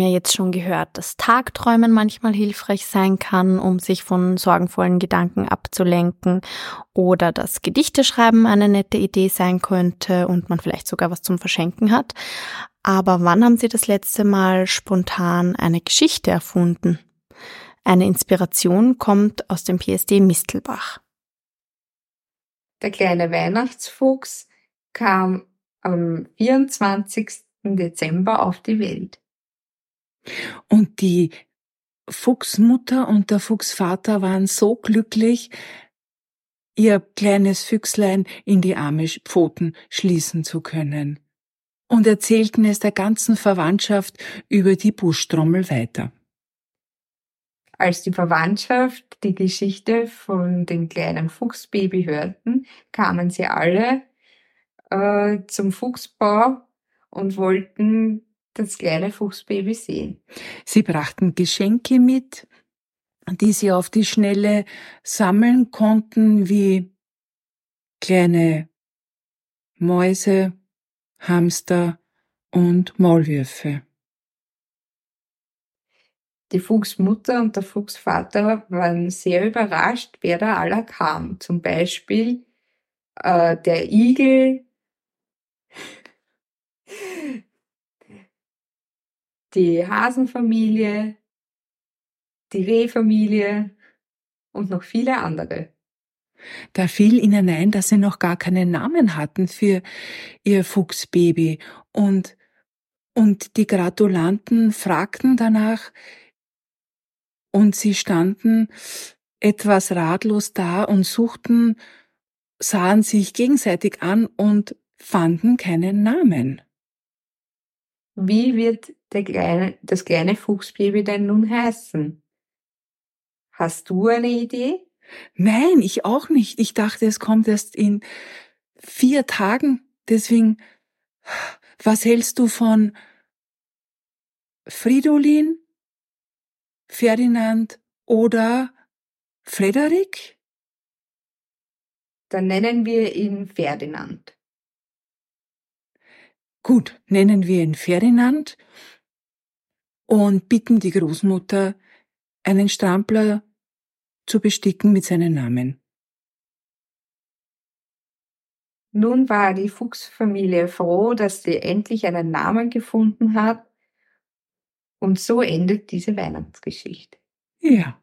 jetzt schon gehört, dass Tagträumen manchmal hilfreich sein kann, um sich von sorgenvollen Gedanken abzulenken oder dass Gedichte schreiben eine nette Idee sein könnte und man vielleicht sogar was zum Verschenken hat. Aber wann haben Sie das letzte Mal spontan eine Geschichte erfunden? Eine Inspiration kommt aus dem PSD Mistelbach. Der kleine Weihnachtsfuchs kam am 24. Dezember auf die Welt. Die Fuchsmutter und der Fuchsvater waren so glücklich, ihr kleines Füchslein in die arme Pfoten schließen zu können und erzählten es der ganzen Verwandtschaft über die Buschtrommel weiter. Als die Verwandtschaft die Geschichte von dem kleinen Fuchsbaby hörten, kamen sie alle äh, zum Fuchsbau und wollten das kleine Fuchsbaby sehen. Sie brachten Geschenke mit, die sie auf die Schnelle sammeln konnten, wie kleine Mäuse, Hamster und Maulwürfe. Die Fuchsmutter und der Fuchsvater waren sehr überrascht, wer da aller kam. Zum Beispiel äh, der Igel, die Hasenfamilie, die Rehfamilie und noch viele andere. Da fiel ihnen ein, dass sie noch gar keinen Namen hatten für ihr Fuchsbaby und und die Gratulanten fragten danach und sie standen etwas ratlos da und suchten, sahen sich gegenseitig an und fanden keinen Namen. Wie wird kleine, das kleine Fuchsbaby denn nun heißen? Hast du eine Idee? Nein, ich auch nicht. Ich dachte, es kommt erst in vier Tagen. Deswegen, was hältst du von Fridolin, Ferdinand oder Frederik? Dann nennen wir ihn Ferdinand. Gut, nennen wir ihn Ferdinand und bitten die Großmutter, einen Strampler zu besticken mit seinem Namen. Nun war die Fuchsfamilie froh, dass sie endlich einen Namen gefunden hat. Und so endet diese Weihnachtsgeschichte. Ja.